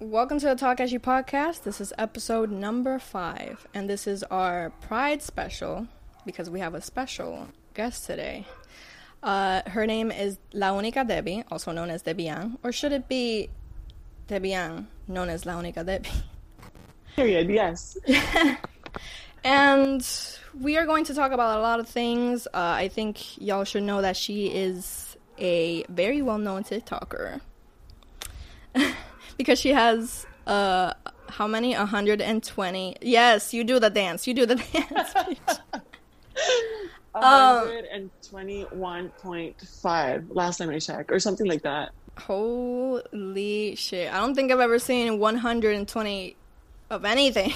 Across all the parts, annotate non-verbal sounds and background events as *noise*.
Welcome to the Talk As You podcast. This is episode number five, and this is our Pride special because we have a special guest today. Uh, her name is La Única Debbie, also known as Debbie or should it be Debbie known as La Única Debbie? Period, yes. *laughs* and we are going to talk about a lot of things. Uh, I think y'all should know that she is a very well known TikToker. Because she has uh how many? 120 yes you do the dance. You do the *laughs* dance 121.5 last time i checked or something like that. Holy shit. I don't think i've ever seen 120 of anything.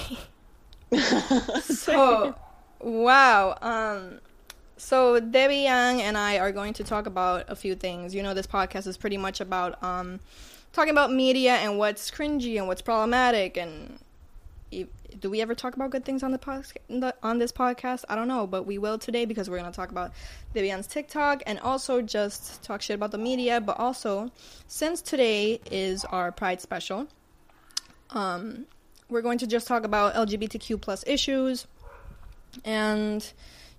*laughs* So wow um so debbie young and i are going to talk about a few things. You know this podcast is pretty much about um talking about media and what's cringy and what's problematic and do we ever talk about good things on the, on this podcast? I don't know, but we will today because we're going to talk about Vivian's TikTok and also just talk shit about the media. But also, since today is our Pride special, um, we're going to just talk about LGBTQ plus issues, and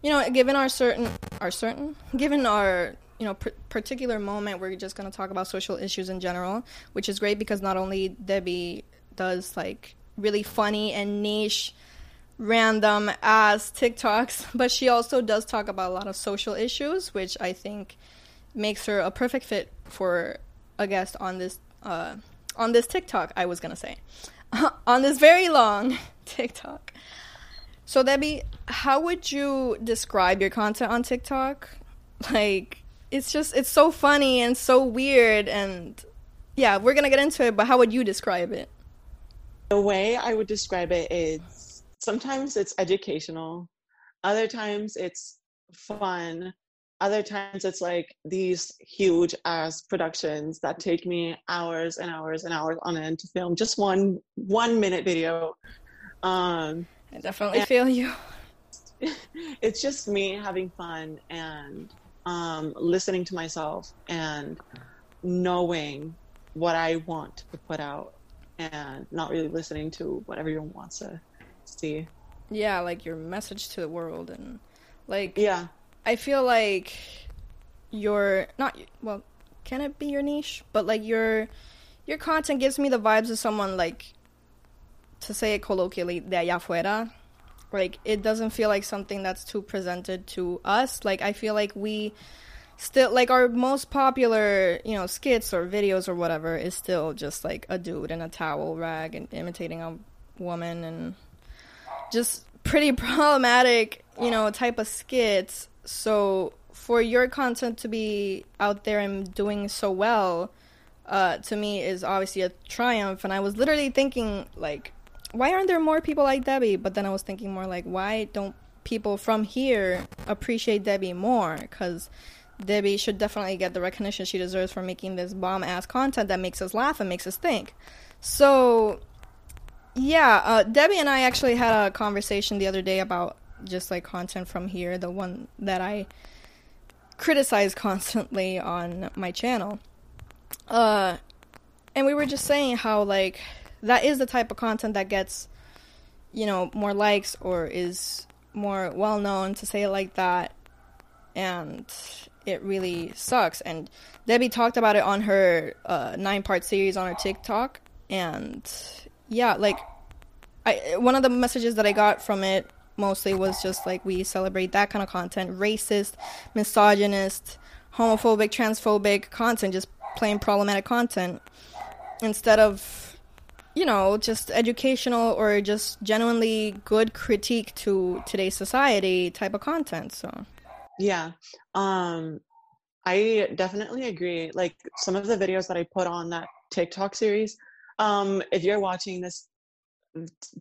you know, given our certain our certain given our you know, particular moment, we're just going to talk about social issues in general, which is great because not only Debbie does like really funny and niche, random ass TikToks, *laughs* but she also does talk about a lot of social issues, which I think makes her a perfect fit for a guest on this uh, on this TikTok. I was gonna say *laughs* on this very long *laughs* TikTok. So Debbie, how would you describe your content on TikTok? Like it's just it's so funny and so weird and yeah, we're gonna get into it. But how would you describe it? The way I would describe it is sometimes it's educational, other times it's fun, other times it's like these huge ass productions that take me hours and hours and hours on end to film just one one minute video. Um, I definitely feel you. *laughs* It's just me having fun and um, listening to myself and knowing what I want to put out and not really listening to what everyone wants to see. Yeah, like your message to the world and like yeah. I feel like your not well, can it be your niche? But like your your content gives me the vibes of someone like to say it colloquially de allá afuera like it doesn't feel like something that's too presented to us. Like I feel like we still like our most popular, you know, skits or videos or whatever is still just like a dude in a towel rag and imitating a woman and just pretty *laughs* problematic, you know, type of skits. So for your content to be out there and doing so well, uh, to me is obviously a triumph. And I was literally thinking like why aren't there more people like Debbie? But then I was thinking more like, why don't people from here appreciate Debbie more? Because Debbie should definitely get the recognition she deserves for making this bomb ass content that makes us laugh and makes us think. So, yeah, uh, Debbie and I actually had a conversation the other day about just like content from here, the one that I criticize *laughs* constantly on my channel. Uh, and we were just saying how like that is the type of content that gets you know more likes or is more well known to say it like that. And it really sucks. And debbie talked about it on her uh, nine part series on her tiktok. And yeah like i one of the messages that i got from it mostly was just like we celebrate that kind of content. Racist misogynist homophobic transphobic content just plain problematic content. Instead of you know, just educational or just genuinely good critique to today's society type of content. So, yeah. Um I definitely agree. Like some of the videos that I put on that TikTok series, um if you're watching this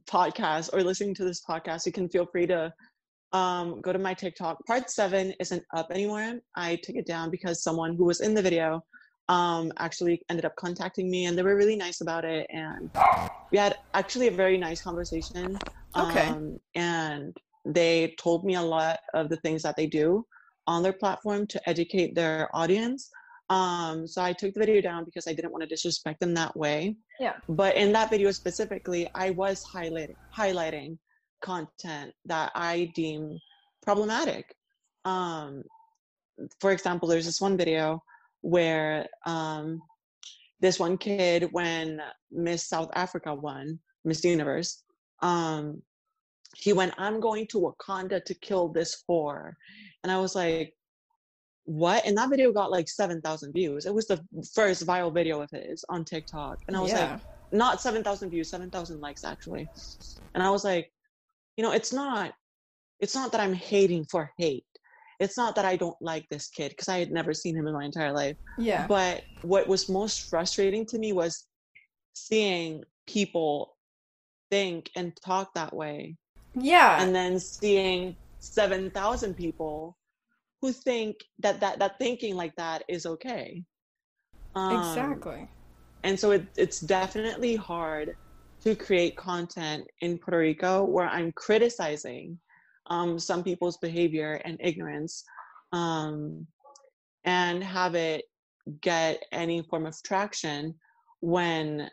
podcast or listening to this podcast, you can feel free to um, go to my TikTok. Part seven isn't up anymore. I took it down because someone who was in the video um, actually ended up contacting me and they were really nice about it. And we had actually a very nice conversation. Okay. Um, and they told me a lot of the things that they do on their platform to educate their audience. Um, so I took the video down because I didn't want to disrespect them that way. Yeah. But in that video specifically, I was highlighting highlighting content that I deem problematic. Um, for example, there's this one video where um, this one kid, when Miss South Africa won Miss Universe, um, he went, I'm going to Wakanda to kill this whore. And I was like, what? And that video got like 7,000 views. It was the first viral video of his on TikTok. And I was Yeah. like, not 7,000 views, 7,000 likes actually. And I was like, you know, it's not, it's not that I'm hating for hate. It's not that I don't like this kid because I had never seen him in my entire life. Yeah. But what was most frustrating to me was seeing people think and talk that way Yeah. and then seeing 7,000 people who think that, that that thinking like that is okay. Um, exactly. And so it, it's definitely hard to create content in Puerto Rico where I'm criticizing um, some people's behavior and ignorance um, and have it get any form of traction when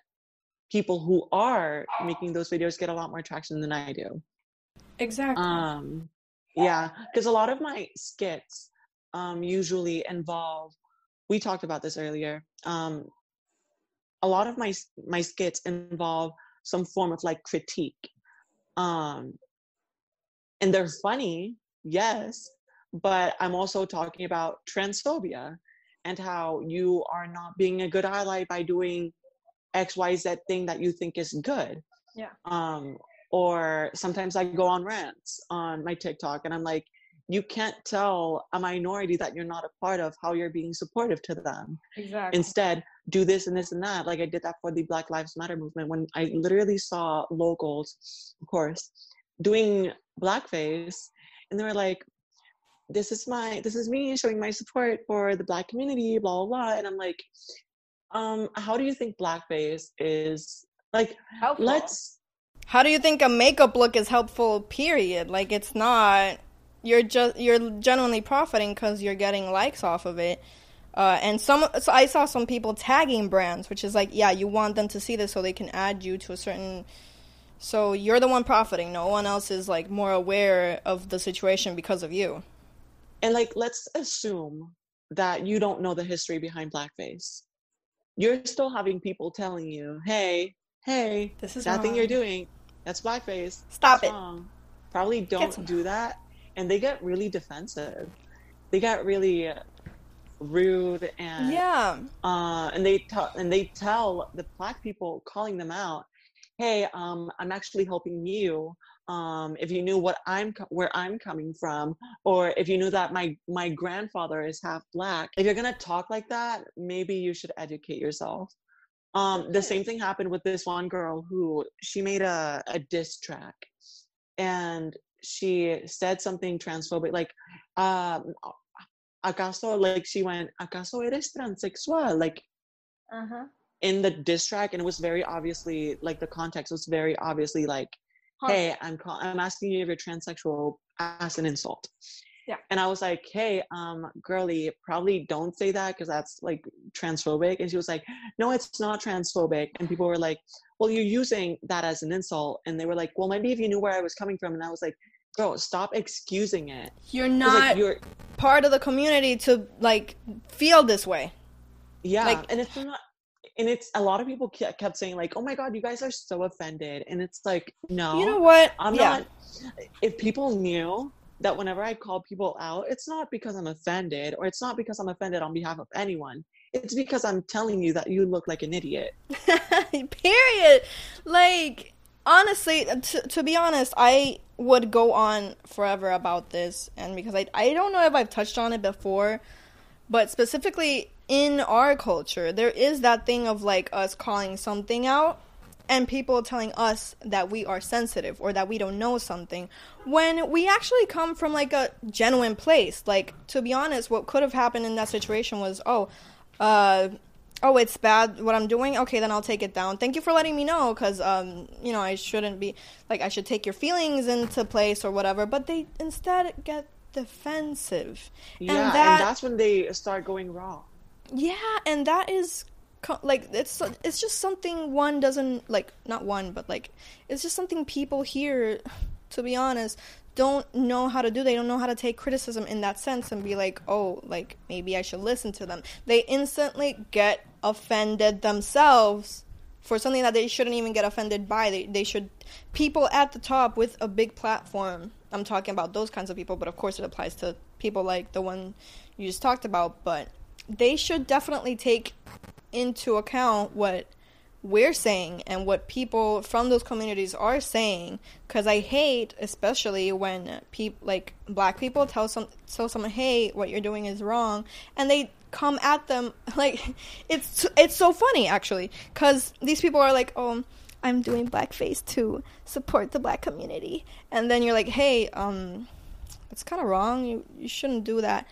people who are making those videos get a lot more traction than I do. Exactly. Um, yeah, because a lot of my skits um, usually involve. We talked about this earlier. Um, a lot of my my skits involve some form of like critique, um, and they're funny, yes, but I'm also talking about transphobia and how you are not being a good ally by doing X Y Z thing that you think is good. Yeah. Um, or sometimes I go on rants on my TikTok and I'm like, you can't tell a minority that you're not a part of how you're being supportive to them. exactly. Instead, do this and this and that. Like I did that for the Black Lives Matter movement when I literally saw locals, of course, doing blackface and they were like, this is my this is me showing my support for the black community, blah blah blah. And I'm like, um, how do you think blackface is like let's How do you think a makeup look is helpful? Period. Like it's not. You're just you're genuinely profiting because you're getting likes off of it. Uh, and some, so I saw some people tagging brands, which is like, yeah, you want them to see this so they can add you to a certain. So you're the one profiting. No one else is like more aware of the situation because of you. and like let's assume that you don't know the history behind blackface you're still having people telling you hey hey This is that thing you're doing that's blackface Stop That's it. wrong. probably don't do that and they get really defensive they get really rude and Yeah. uh, and they tell and they tell the black people calling them out, "Hey, um, I'm actually helping you. Um, if you knew what I'm where I'm coming from, or if you knew that my my grandfather is half black, if you're gonna talk like that, maybe you should educate yourself." Um, the same thing happened with this one girl who she made a a diss track, and she said something transphobic like um acaso like she went acaso eres transexual like Uh huh. In the diss track and it was very obviously like the context was very obviously like hey i'm call- i'm asking you if you're transsexual as an insult. Yeah. and i was like hey um girly probably don't say that because that's like transphobic. And she was like no it's not transphobic. And people were like well you're using that as an insult. And they were like well maybe if you knew where i was coming from. And i was like girl stop excusing it. You're not like you're part of the community to like feel this way. Yeah, Like- and it's not, and it's a lot of people kept saying like, "Oh my god, you guys are so offended," and it's like, no, You know what? I'm yeah. not. If people knew that whenever I call people out, it's not because I'm offended, or it's not because I'm offended on behalf of anyone. It's because I'm telling you that you look like an idiot. *laughs* Period. Like honestly, to, to be honest, I would go on forever about this, and because I I don't know if I've touched on it before, but specifically in our culture, there is that thing of like us calling something out. And people telling us that we are sensitive or that we don't know something when we actually come from like a genuine place. Like, to be honest, what could have happened in that situation was, oh, uh, oh, it's bad what I'm doing. Okay, then I'll take it down. Thank you for letting me know, because um, you know, I shouldn't be like I should take your feelings into place or whatever. But they instead get defensive, Yeah, and, that- that's when they start going wrong. Yeah, and that is like it's it's just something one doesn't like not one but like it's just something people here *sighs* to be honest don't know how to do. They don't know how to take criticism in that sense and be like oh like maybe i should listen to them. They instantly get offended themselves for something that they shouldn't even get offended by. They, they should people at the top with a big platform i'm talking about those kinds of people but of course it applies to people like the one you just talked about but they should definitely take into account what we're saying and what people from those communities are saying. Because i hate especially when people like black people tell some tell someone hey what you're doing is wrong and they come at them *laughs* like it's it's so funny actually. Because these people are like oh i'm doing blackface to support the black community. And then you're like hey um it's kind of wrong. You, you shouldn't do that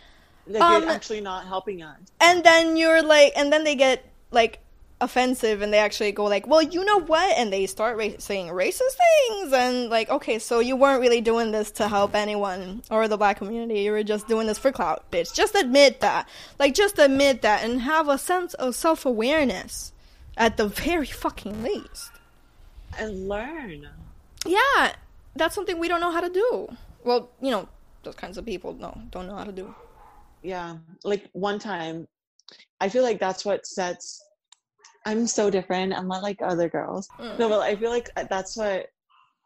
like um, you're actually not helping us. and then you're like and then they get like offensive and they actually go like well you know what? And they start ra- saying racist things and like okay so you weren't really doing this to help anyone or the black community. You were just doing this for clout bitch. Just admit that. Like just admit that and have a sense of self-awareness at the very fucking least. And learn. Yeah. That's something we don't know how to do. Well you know those kinds of people no don't know how to do yeah like one time I feel like that's what sets. I'm so different. I'm not like other girls. Mm. No, but I feel like uh, that's what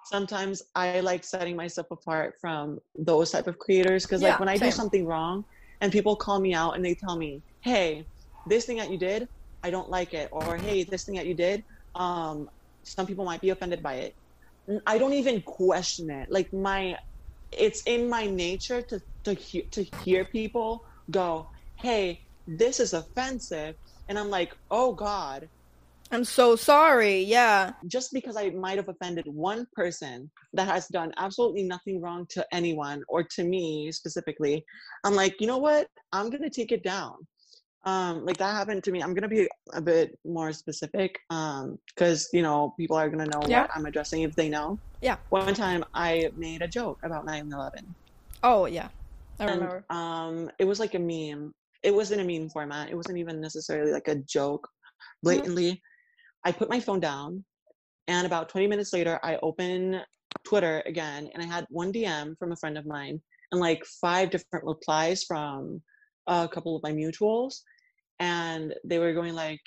sometimes I like setting myself apart from those type of creators because yeah, like when I same. do something wrong and people call me out and they tell me, "Hey, this thing that you did, I don't like it," or "Hey, this thing that you did, um, some people might be offended by it." I don't even question it. Like my, it's in my nature to to hear to hear people go, "Hey, this is offensive. And I'm like, oh God. I'm so sorry. Yeah. Just because I might have offended one person that has done absolutely nothing wrong to anyone or to me specifically, I'm like, you know what? I'm going to take it down. Um, like that happened to me. I'm going to be a bit more specific um, because, you know, people are going to know yeah. what I'm addressing if they know. Yeah. One time I made a joke about 9 11. Oh, yeah. I remember. And, um, it was like a meme it wasn't a meme format. It wasn't even necessarily like a joke mm-hmm. blatantly. Mm-hmm. I put my phone down and about 20 minutes later I open Twitter again and I had one DM from a friend of mine and like five different replies from a couple of my mutuals and they were going like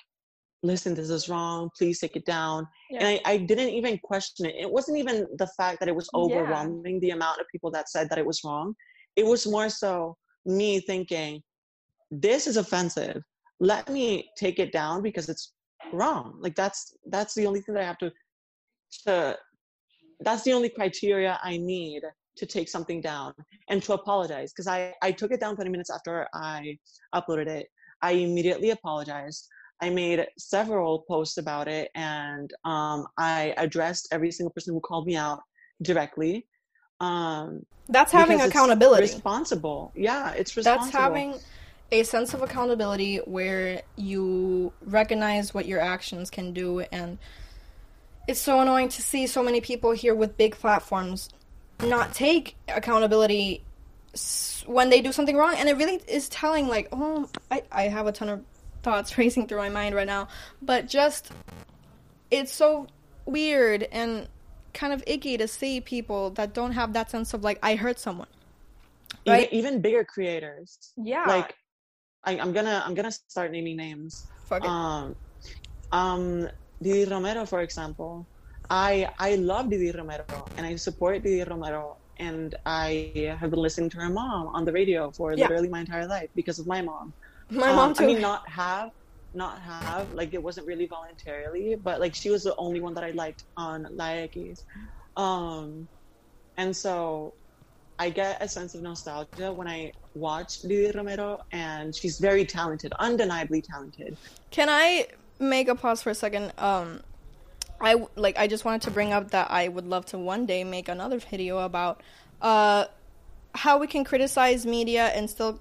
listen this is wrong please take it down yeah. and I, I, didn't even question it it wasn't even the fact that it was overwhelming yeah. the amount of people that said that it was wrong it was more so me thinking this is offensive. Let me take it down because it's wrong. Like that's that's the only thing that i have to to that's the only criteria i need to take something down and to apologize because i i took it down 20 minutes after i uploaded it. I immediately apologized. I made several posts about it and um, i addressed every single person who called me out directly um, that's having accountability. responsible. Yeah it's responsible. that's having a sense of accountability where you recognize what your actions can do. And it's so annoying to see so many people here with big platforms not take accountability when they do something wrong. And it really is telling like oh I, I have a ton of thoughts *laughs* racing through my mind right now. But just it's so weird. And kind of icky to see people that don't have that sense of like i hurt someone right even, even bigger creators yeah like I, am gonna I'm gonna start naming names. Fuck it. Um, um, Didi Romero, for example. I I love Didi Romero and I support Didi Romero and I have been listening to her mom on the radio for yeah. literally my entire life because of my mom. My um, mom too. I mean, not have, not have. Like it wasn't really voluntarily, but like she was the only one that I liked on La Um, and so I get a sense of nostalgia when I watch Didi Romero, and she's very talented, undeniably talented. Can I make a pause for a second? Um, I like I just wanted to bring up that I would love to one day make another video about uh how we can criticize media and still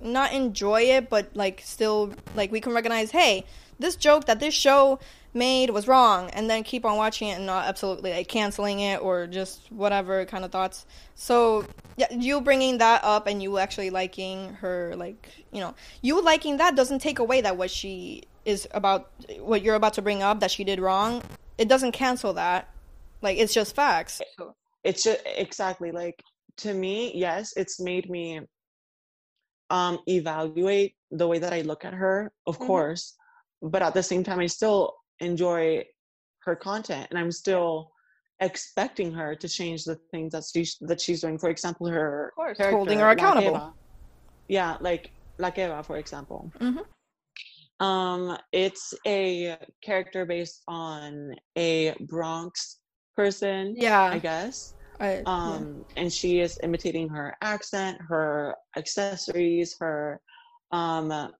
not enjoy it, but like still like we can recognize, hey, this joke that this show made was wrong, and then keep on watching it and not absolutely like canceling it or just whatever kind of thoughts. So yeah, you bringing that up and you actually liking her, like you know, you liking that doesn't take away that what she is about, what you're about to bring up that she did wrong. It doesn't cancel that. Like it's just facts. It's just exactly like to me, yes, it's made me um evaluate the way that I look at her, of mm-hmm. course. But at the same time I still enjoy her content and I'm still expecting her to change the things that she's that she's doing. For example, her holding her accountable. yeah, like like Eva, for example. Mm-hmm. Um, it's a character based on a Bronx person. Yeah, I guess. I, um, yeah. and she is imitating her accent, her accessories, her um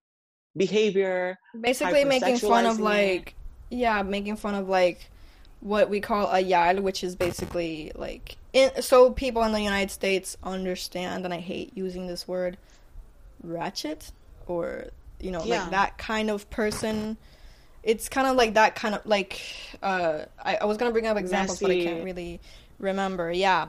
behavior. Basically, making fun of like, yeah, making fun of like what we call a yal, which is basically like, in, so people in the United States understand, and I hate using this word, ratchet, or you know, yeah. like that kind of person. It's kind of like that kind of like. Uh, I, I was gonna bring up examples, Messy. but I can't really remember. Yeah,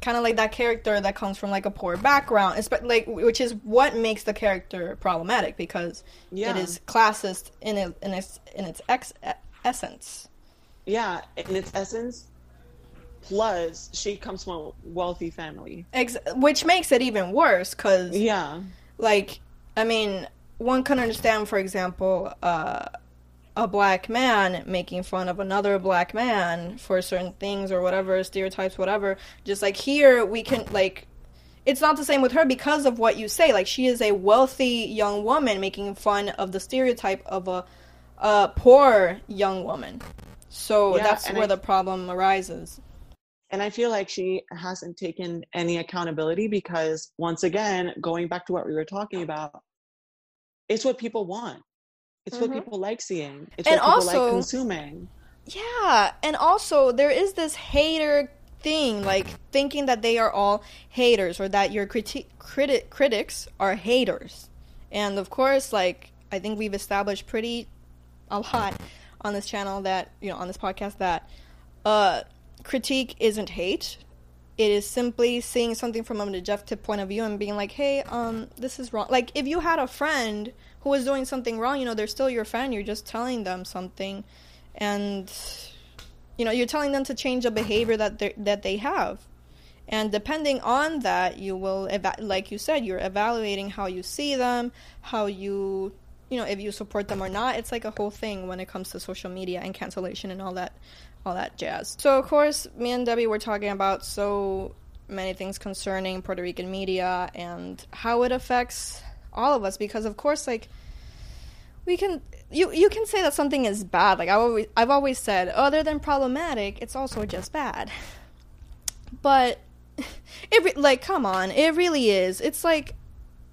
kind of like that character that comes from like a poor background, it's, like which is what makes the character problematic because yeah. it is classist in it, in its in its ex- essence. Yeah, in its essence. Plus, she comes from a wealthy family, Ex- which makes it even worse. Cause yeah, like I mean, one can understand, for example, uh, a black man making fun of another black man for certain things or whatever stereotypes whatever. Just like here we can like it's not the same with her because of what you say. Like she is a wealthy young woman making fun of the stereotype of a, a poor young woman. So yeah, that's where I, the problem arises. And i feel like she hasn't taken any accountability because once again going back to what we were talking about it's what people want it's mm-hmm. what people like seeing. It's and what people also, like consuming. Yeah, and also there is this hater thing, like thinking that they are all haters or that your criti- criti- critics are haters. And of course, like I think we've established pretty a lot on this channel that you know on this podcast that uh, critique isn't hate. It is simply seeing something from an objective point of view and being like, "Hey, um, this is wrong." Like if you had a friend who is doing something wrong, you know, they're still your friend. You're just telling them something, and you know, you're telling them to change a behavior that they that they have. And depending on that, you will, eva- like you said, you're evaluating how you see them, how you, you know, if you support them or not. It's like a whole thing when it comes to social media and cancellation and all that, all that jazz. So of course, me and Debbie were talking about so many things concerning Puerto Rican media and how it affects all of us because of course like we can you you can say that something is bad. Like I always I've always said other than problematic it's also just bad. But *laughs* it like come on. It really is. It's like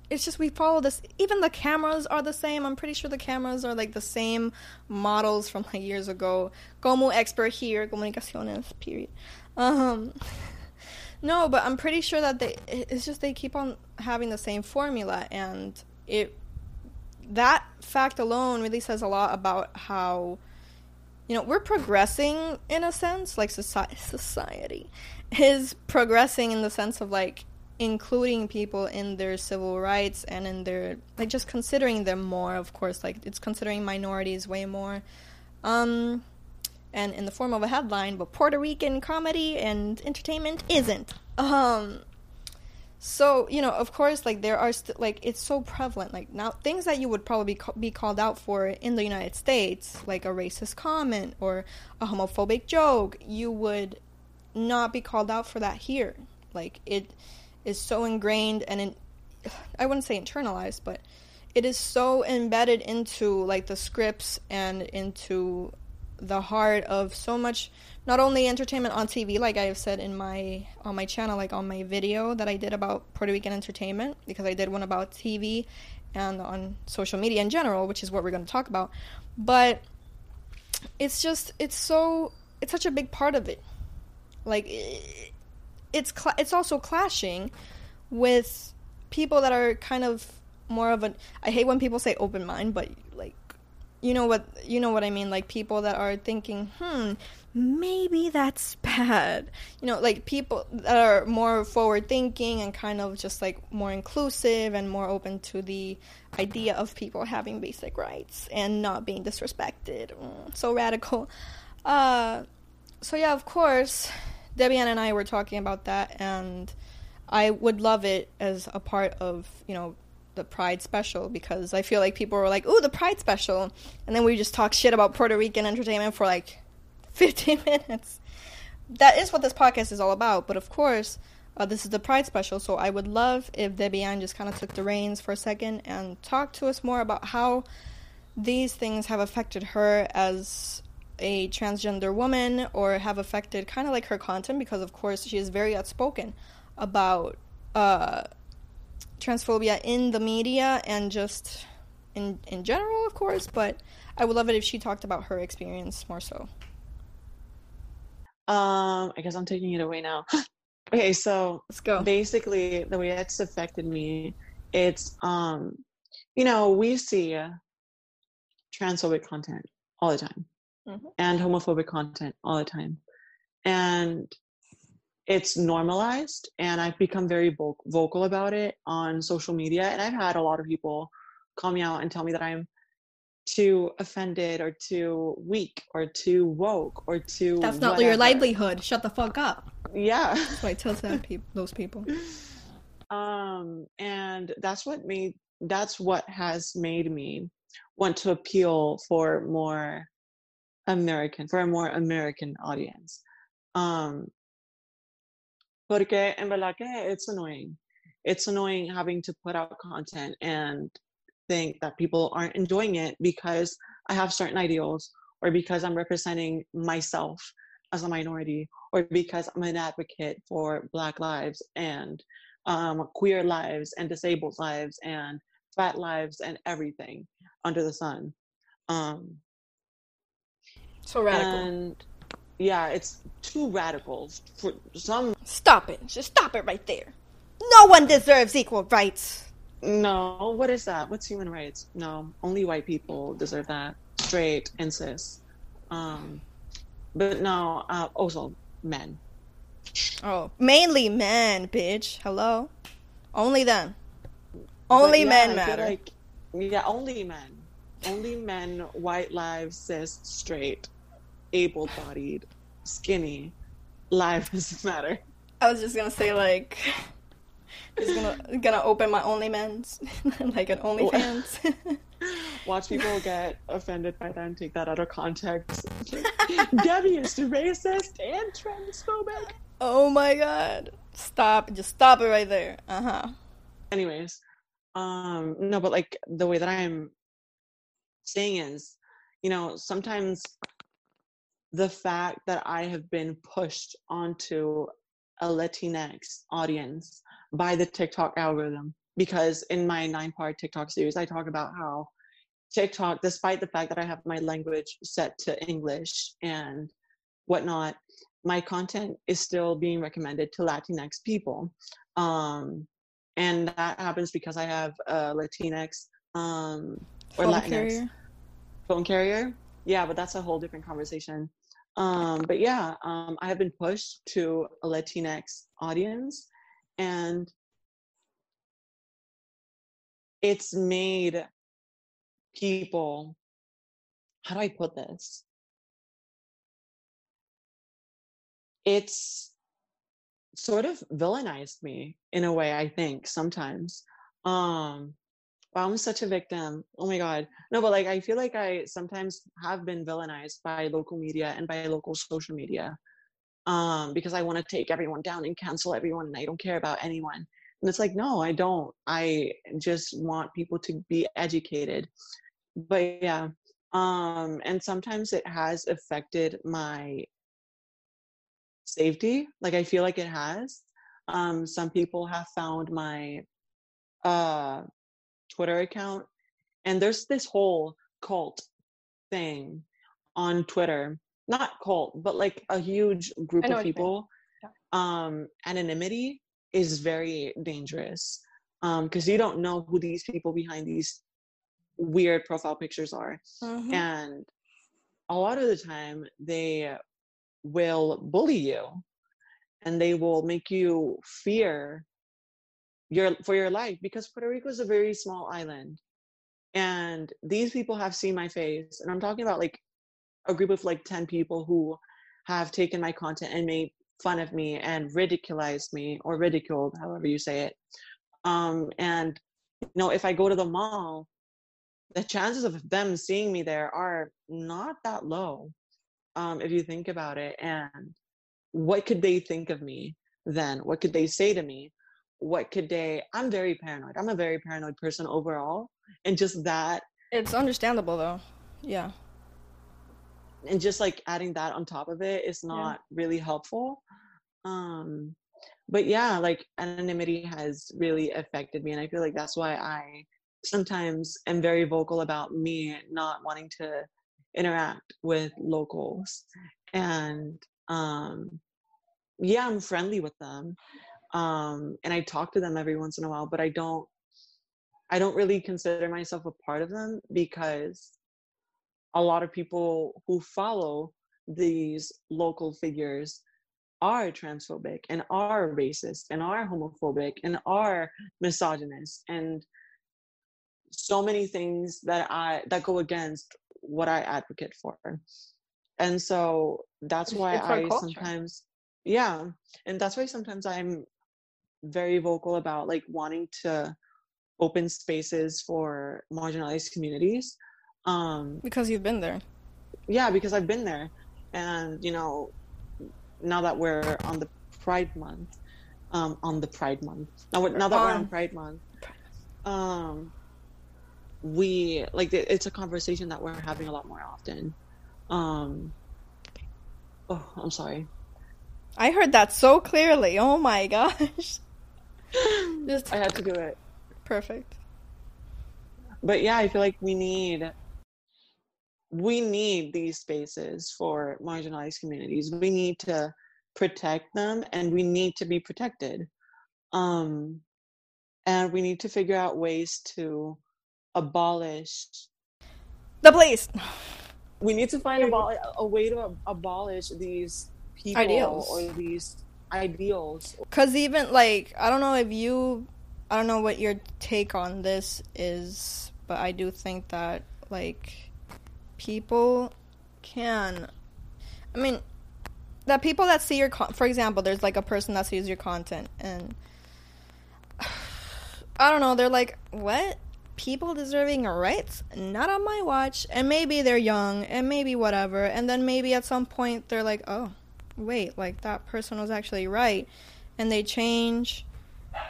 it's just we follow this even the cameras are the same. I'm pretty sure the cameras are like the same models from like years ago. Como expert here comunicaciones period. Um *laughs* no, but I'm pretty sure that they it's just they keep on having the same formula and it that fact alone really says a lot about how you know, we're progressing in a sense, like society society is progressing in the sense of like including people in their civil rights and in their like just considering them more of course like it's considering minorities way more. Um and in the form of a headline, but Puerto Rican comedy and entertainment isn't. Um, so you know, of course, like there are st- like it's so prevalent. Like now, things that you would probably ca- be called out for in the United States, like a racist comment or a homophobic joke, you would not be called out for that here. Like it is so ingrained and in, I wouldn't say internalized, but it is so embedded into like the scripts and into the heart of so much not only entertainment on TV like I have said in my on my channel like on my video that I did about Puerto Rican entertainment because I did one about TV and on social media in general which is what we're going to talk about. But it's just it's so it's such a big part of it. Like it's cl- it's also clashing with people that are kind of more of a I hate when people say open mind, but you know what you know what I mean, like people that are thinking, "Hmm, maybe that's *laughs* bad." You know, like people that are more forward thinking and kind of just like more inclusive and more open to the idea of people having basic rights and not being disrespected. Mm, so radical. Uh so yeah, of course, Debbie-Ann and I were talking about that and I would love it as a part of, you know, the Pride special because I feel like people were like, "Ooh, the Pride special," and then we just talk shit about Puerto Rican entertainment for like *laughs* 15 minutes. That is what this podcast is all about. But of course, uh, this is the Pride special, so I would love if Debbie-Ann just kind of took the reins for a second and talked to us more about how these things have affected her as a transgender woman or have affected kind of like her content because of course she is very outspoken about uh, transphobia in the media and just in in general, of course. But I would love it if she talked about her experience more so. Um, I guess I'm taking it away now. *laughs* okay, so let's go. Basically, the way it's affected me, it's um, you know, we see transphobic content all the time mm-hmm. and homophobic content all the time, and it's normalized and i've become very vocal about it on social media and i've had a lot of people call me out and tell me that i'm too offended or too weak or too woke or too that's not whatever. your livelihood. Shut the fuck up. Yeah. That's what i tell people those people. *laughs* Um and that's what made that's what has made me want to appeal for more american for a more american audience. Um Porque en verdad que it's annoying. It's annoying having to put out content and think that people aren't enjoying it because I have certain ideals or because I'm representing myself as a minority or because I'm an advocate for Black lives and um, queer lives and disabled lives and fat lives and everything under the sun. Um, so radical. And yeah, it's too radical for some. Stop it! Just stop it right there. No one deserves equal rights. No, what is that? What's human rights? No, only white people deserve that. Straight and cis. Um, but no, uh, also men. Oh, mainly men, bitch. Hello, only them. Only yeah, men matter. Like, yeah, only men. Only men. White lives, cis, straight able-bodied, skinny, Life doesn't matter. I was just gonna say like, just gonna gonna open my OnlyMans, *laughs* like an OnlyFans. *laughs* Watch people get offended by that and take that out of context. *laughs* Debbie is racist and transphobic. Oh my god! Stop! Just stop it right there. Uh huh. Anyways, um, no, but like the way that I'm saying is, you know, sometimes the fact that I have been pushed onto a Latinx audience by the TikTok algorithm. Because in my nine part TikTok series, I talk about how TikTok, despite the fact that I have my language set to English and whatnot, my content is still being recommended to Latinx people. Um, and that happens because I have a Latinx um, or phone Latinx carrier. phone carrier. Yeah, but that's a whole different conversation. Um, but yeah, um, I have been pushed to a Latinx audience, and it's made people. How do I put this? It's sort of villainized me in a way. I think sometimes. Um, wow, I'm such a victim. Oh my God. No, but like, I feel like I sometimes have been villainized by local media and by local social media um, because I want to take everyone down and cancel everyone and I don't care about anyone. And it's like, no, I don't. I just want people to be educated. But yeah. Um, and sometimes it has affected my safety. Like I feel like it has. Um, some people have found my uh Twitter account, and there's this whole cult thing on Twitter. Not cult, but like a huge group of people. Yeah. Um, anonymity is very dangerous. Um, because um, you don't know who these people behind these weird profile pictures are Mhm. and a lot of the time they will bully you and they will make you fear your for your life because Puerto Rico is a very small island and these people have seen my face and I'm talking about like a group of like 10 people who have taken my content and made fun of me and ridiculized me or ridiculed however you say it. Um and you know if I go to the mall the chances of them seeing me there are not that low um, if you think about it and what could they think of me then? What could they say to me what could they i'm very paranoid i'm a very paranoid person overall and just that It's understandable though. Yeah. and just like adding that on top of it is Yeah. not really helpful um but yeah like anonymity has really affected me and i feel like that's why i sometimes am very vocal about me not wanting to interact with locals and um yeah i'm friendly with them um and i talk to them every once in a while but i don't i don't really consider myself a part of them because a lot of people who follow these local figures are transphobic and are racist and are homophobic and are misogynist and so many things that i that go against what i advocate for and so that's why i culture. sometimes yeah and that's why sometimes i'm very vocal about like wanting to open spaces for marginalized communities um Because you've been there. yeah because i've been there and you know now that we're on the pride month um on the pride month now, we're- now that we're on On. pride month um we like it's a conversation that we're having a lot more often um oh i'm sorry I heard that so clearly. Oh my *laughs* gosh. *laughs* Just i had to do it perfect. but yeah i feel like we need we need these spaces for marginalized communities we need to protect them and we need to be protected um and we need to figure out ways to abolish The police. we need to find abol- a way to abolish these people Ideals. or these ideals Cause even like I don't know if you I don't know what your take on this is, but I do think that like people can I mean that people that see your con- for example, there's like a person that sees your content and *sighs* I don't know, they're like, "What? People deserving rights? Not on my watch." And maybe they're young and maybe whatever, and then maybe at some point they're like, "Oh, wait, like that person was actually right." and they change.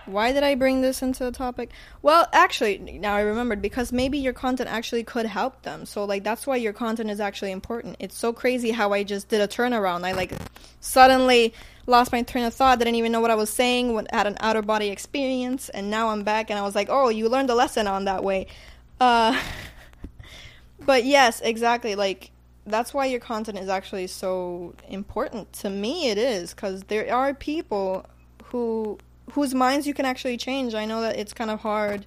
Why did I bring this into the topic? Well, actually, now I remembered because maybe your content actually could help them. So, like, that's why your content is actually important. It's so crazy how I just did a turnaround. I, like, suddenly lost my train of thought, didn't even know what I was saying, had an outer body experience, and now I'm back and I was like, oh, you learned a lesson on that way. Uh, *laughs* but yes, exactly. Like, that's why your content is actually so important. To me it is because there are people who whose minds you can actually change. I know that it's kind of hard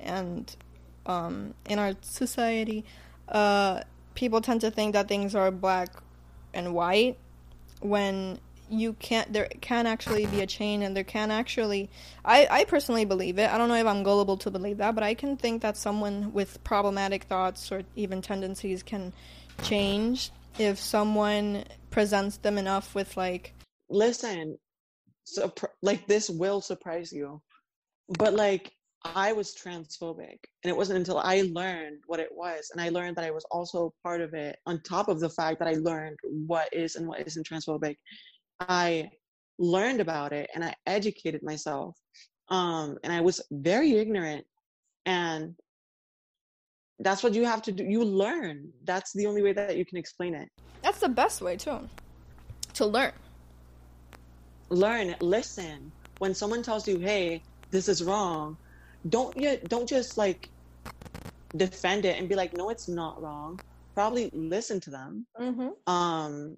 and um, in our society uh, people tend to think that things are black and white when you can't there can actually be a chain and there can actually I, I personally believe it. I don't know if i'm gullible to believe that but i can think that someone with problematic thoughts or even tendencies can change if someone presents them enough with like listen so like this will surprise you. But like i was transphobic and it wasn't until i learned what it was and i learned that i was also part of it on top of the fact that i learned what is and what isn't transphobic i learned about it and i educated myself. Um and i was very ignorant and that's what you have to do you learn. That's the only way that you can explain it. That's the best way too to learn. Learn listen. When someone tells you hey this is wrong don't you don't just like defend it and be like no it's not wrong. Probably listen to them. Mm-hmm. um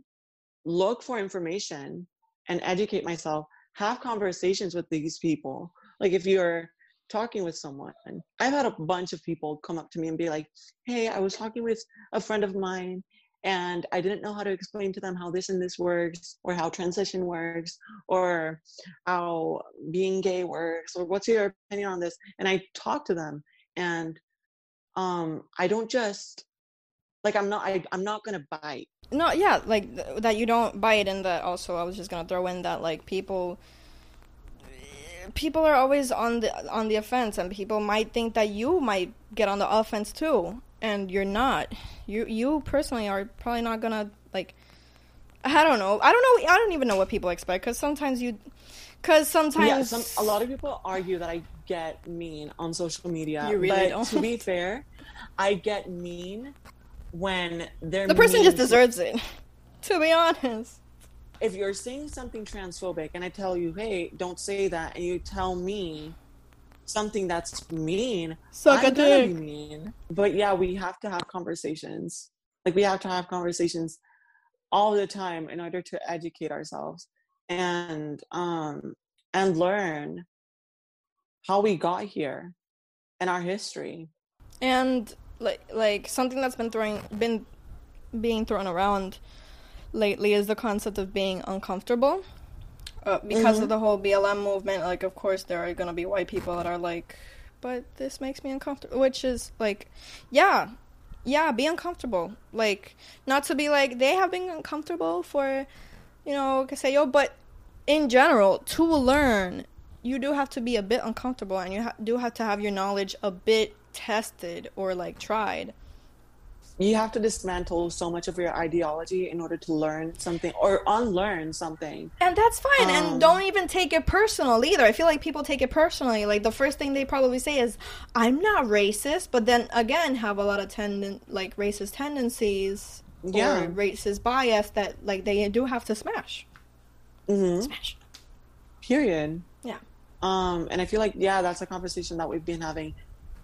look for information and educate myself. Have conversations with these people. Like if you're talking with someone. I've had a bunch of people come up to me and be like, "Hey, I was talking with a friend of mine and I didn't know how to explain to them how this and this works, or how transition works, or how being gay works, or what's your opinion on this? And I talk to them, and um, I don't just like I'm not I, I'm not gonna bite. No, yeah, like th- that you don't bite, and that also I was just gonna throw in that like people people are always on the on the offense and people might think that you might get on the offense too and you're not. You you personally are probably not gonna like. I don't know. I don't know. I don't even know what people expect because sometimes you, because sometimes yeah, some, a lot of people argue that I get mean on social media. You really but don't. to be *laughs* fair, I get mean when they're the person mean just deserves it. *laughs* To be honest, if you're saying something transphobic and I tell you, hey, don't say that, and you tell me something that's mean, Suck a I'm be dick. mean. But yeah, we have to have conversations. Like we have to have conversations all the time in order to educate ourselves and um and learn how we got here and our history. and like like something that's been throwing been being thrown around lately is the concept of being uncomfortable. Uh, because Mhm. of the whole BLM movement, like of course there are gonna be white people that are like, but this makes me uncomfortable. Which is like, yeah, yeah, be uncomfortable. Like not to be like they have been uncomfortable for, you know, yo, but in general, to learn, you do have to be a bit uncomfortable, and you ha- do have to have your knowledge a bit tested or like tried. You have to dismantle so much of your ideology in order to learn something or unlearn something. And that's fine. Um, and don't even take it personal either. I feel like people take it personally. Like the first thing they probably say is, "I'm not racist," but then again have a lot of tenden like racist tendencies Yeah. or racist bias that like they do have to smash. hmm Smash. Period. Yeah. Um, and I feel like yeah, that's a conversation that we've been having.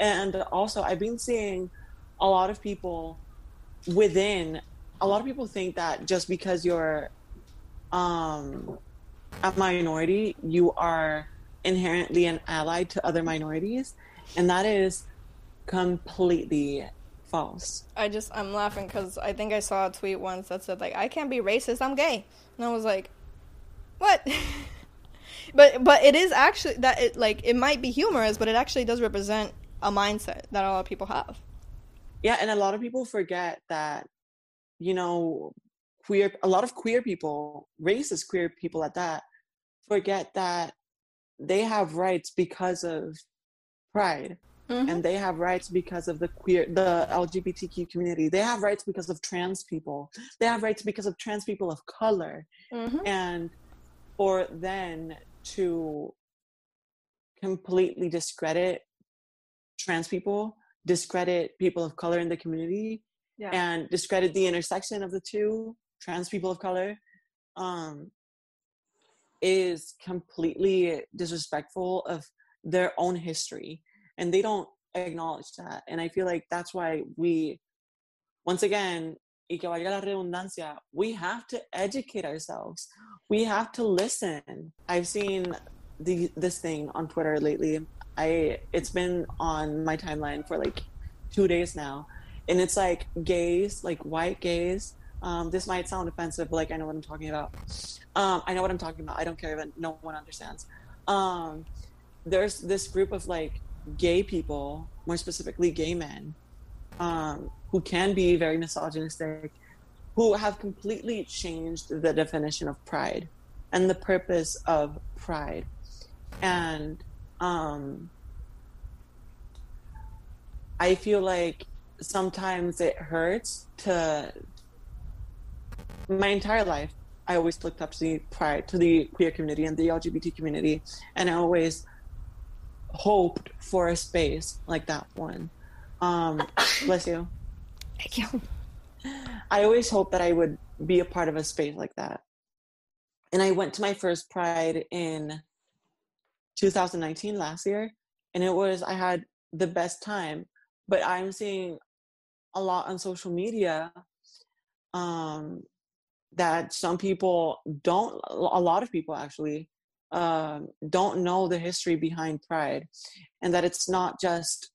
And also, I've been seeing a lot of people within. A lot of people think that just because you're um, a minority, you are inherently an ally to other minorities, and that is completely false. I just I'm laughing because I think I saw a tweet once that said like I can't be racist. I'm gay, and I was like, what? *laughs* but but it is actually that it like it might be humorous, but it actually does represent a mindset that a lot of people have. Yeah, and a lot of people forget that, you know, queer, a lot of queer people, racist queer people at that, forget that they have rights because of pride Mhm. and they have rights because of the queer, the LGBTQ community. They have rights because of trans people. They have rights because of trans people of color. Mhm. And for then to completely discredit trans people, discredit people of color in the community, Yeah. and discredit the intersection of the two trans people of color um, is completely disrespectful of their own history and they don't acknowledge that and i feel like that's why we once again y que valga la redundancia we have to educate ourselves. We have to listen. I've seen the this thing on twitter lately i it's been on my timeline for like two days now. And it's like gays like white gays um, this might sound offensive but like i know what i'm talking about. Um, i know what i'm talking about. I don't care if no one understands. Um, there's this group of like gay people more specifically gay men um, who can be very misogynistic who have completely changed the definition of pride and the purpose of pride. And um, i feel like sometimes it hurts to my entire life i always looked up to the pride to the queer community and the lgbt community and i always hoped for a space like that one um bless you Thank you. I always hoped that I would be a part of a space like that. And I went to my first Pride in 2019 last year, and it was, I had the best time. But I'm seeing a lot on social media um, that some people don't, a lot of people actually, um, don't know the history behind pride and that it's not just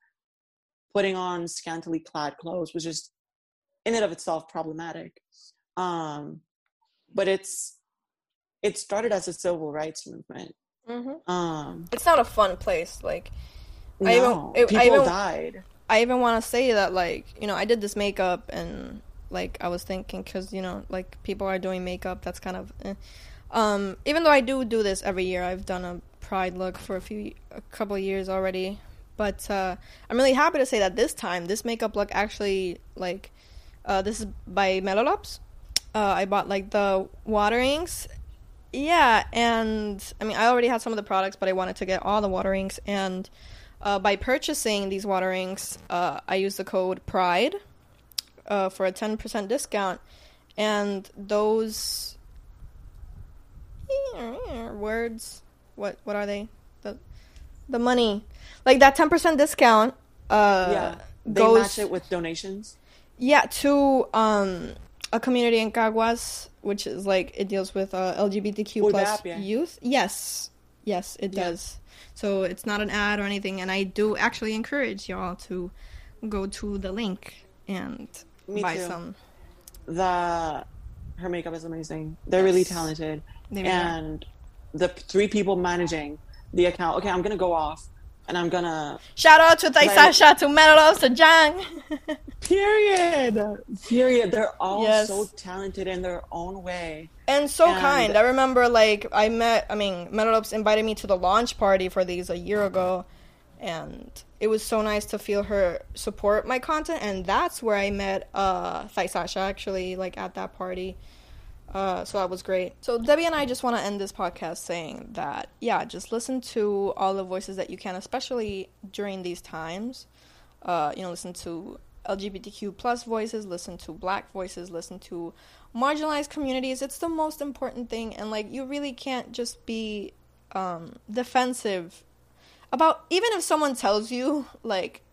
putting on scantily clad clothes which is in and of itself problematic um, but it's it started as a civil rights movement Mm-hmm. um, It's not a fun place. Like, no, I even- it- people I even- died I even want to say that, like, you know, I did this makeup and, like, I was thinking, because, you know, like, people are doing makeup, that's kind of. Eh. Um, even though I do do this every year, I've done a pride look for a few, a couple years already. But uh, I'm really happy to say that this time, this makeup look actually, like, uh, this is by Melolops. Uh, I bought, like, the waterings. Yeah, and I mean, I already had some of the products, but I wanted to get all the waterings. And uh, by purchasing these waterings, uh, I used the code PRIDE uh, for a 10% discount. And those words, what what are they? The the money, like that 10% discount. Uh, yeah they goes match it with donations yeah, to um a community in Caguas, which is like it deals with uh, LGBTQ With plus app, yeah. youth. Yes, yes, it Yeah. does. So it's not an ad or anything, and I do actually encourage y'all to go to the link and Me buy too. some. the her makeup is amazing they're really talented There we go. and the three people managing the account okay i'm gonna go off and i'm gonna Shout out to Thai Like- Sasha, to Metal to Jang. *laughs* period period they're all Yes. so talented in their own way and so And- kind. I remember, like, I met. I mean, Metal invited me to the launch party for these a year ago, and it was so nice to feel her support my content. And that's where I met uh, Thai Sasha actually, like at that party. Uh, so that was great. So Debbie and I just want to end this podcast saying that yeah, just listen to all the voices that you can, especially during these times. Uh, you know, listen to LGBTQ plus voices, listen to Black voices, listen to marginalized communities. It's the most important thing, and like you really can't just be um, defensive about even if someone tells you like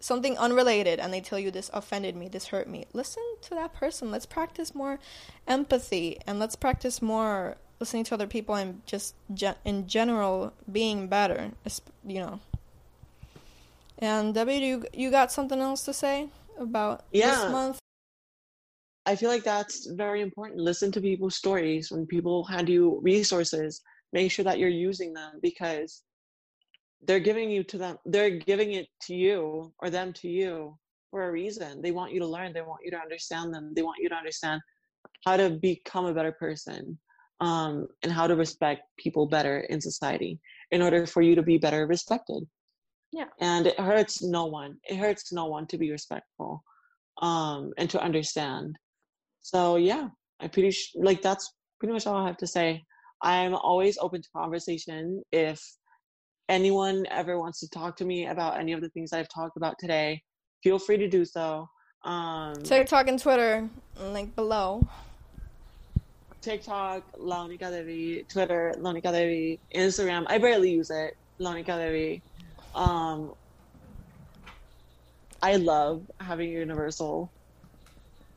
something unrelated and they tell you this offended me, this hurt me, listen to that person. Let's practice more empathy and let's practice more listening to other people and just gen- in general being better, you know. And Debbie, you you got something else to say about Yeah. this month? i feel like that's very important listen to people's stories when people hand you resources make sure that you're using them because they're giving you to them they're giving it to you or them to you for a reason. They want you to learn they want you to understand them they want you to understand how to become a better person um, and how to respect people better in society in order for you to be better respected. Yeah. and it hurts no one it hurts no one to be respectful um, and to understand. So yeah i pretty sh- like that's pretty much all i have to say. I'm always open to conversation if anyone ever wants to talk to me about any of the things i've talked about today feel free to do so. Um TikTok and Twitter, link below. tiktok launika devi twitter launika devi instagram i barely use it launika devi um i love having a universal.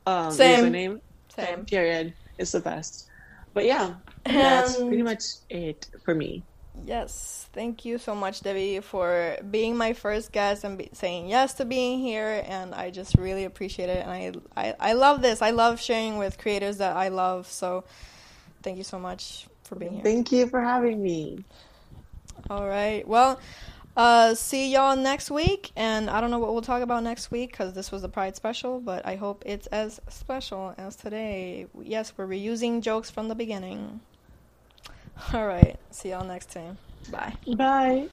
Um Same. username Same. period. It's the best. But yeah that's pretty much it for me Yes, thank you so much, Debbie, for being my first guest and be- saying yes to being here. And I just really appreciate it. And I, I, I love this. I love sharing with creators that I love. So thank you so much for being here. thank you for having me All right. Well, uh, see y'all next week. And I don't know what we'll talk about next week because this was the Pride special, but I hope it's as special as today. Yes, we're reusing jokes from the beginning. All right. See y'all next time. Bye. bye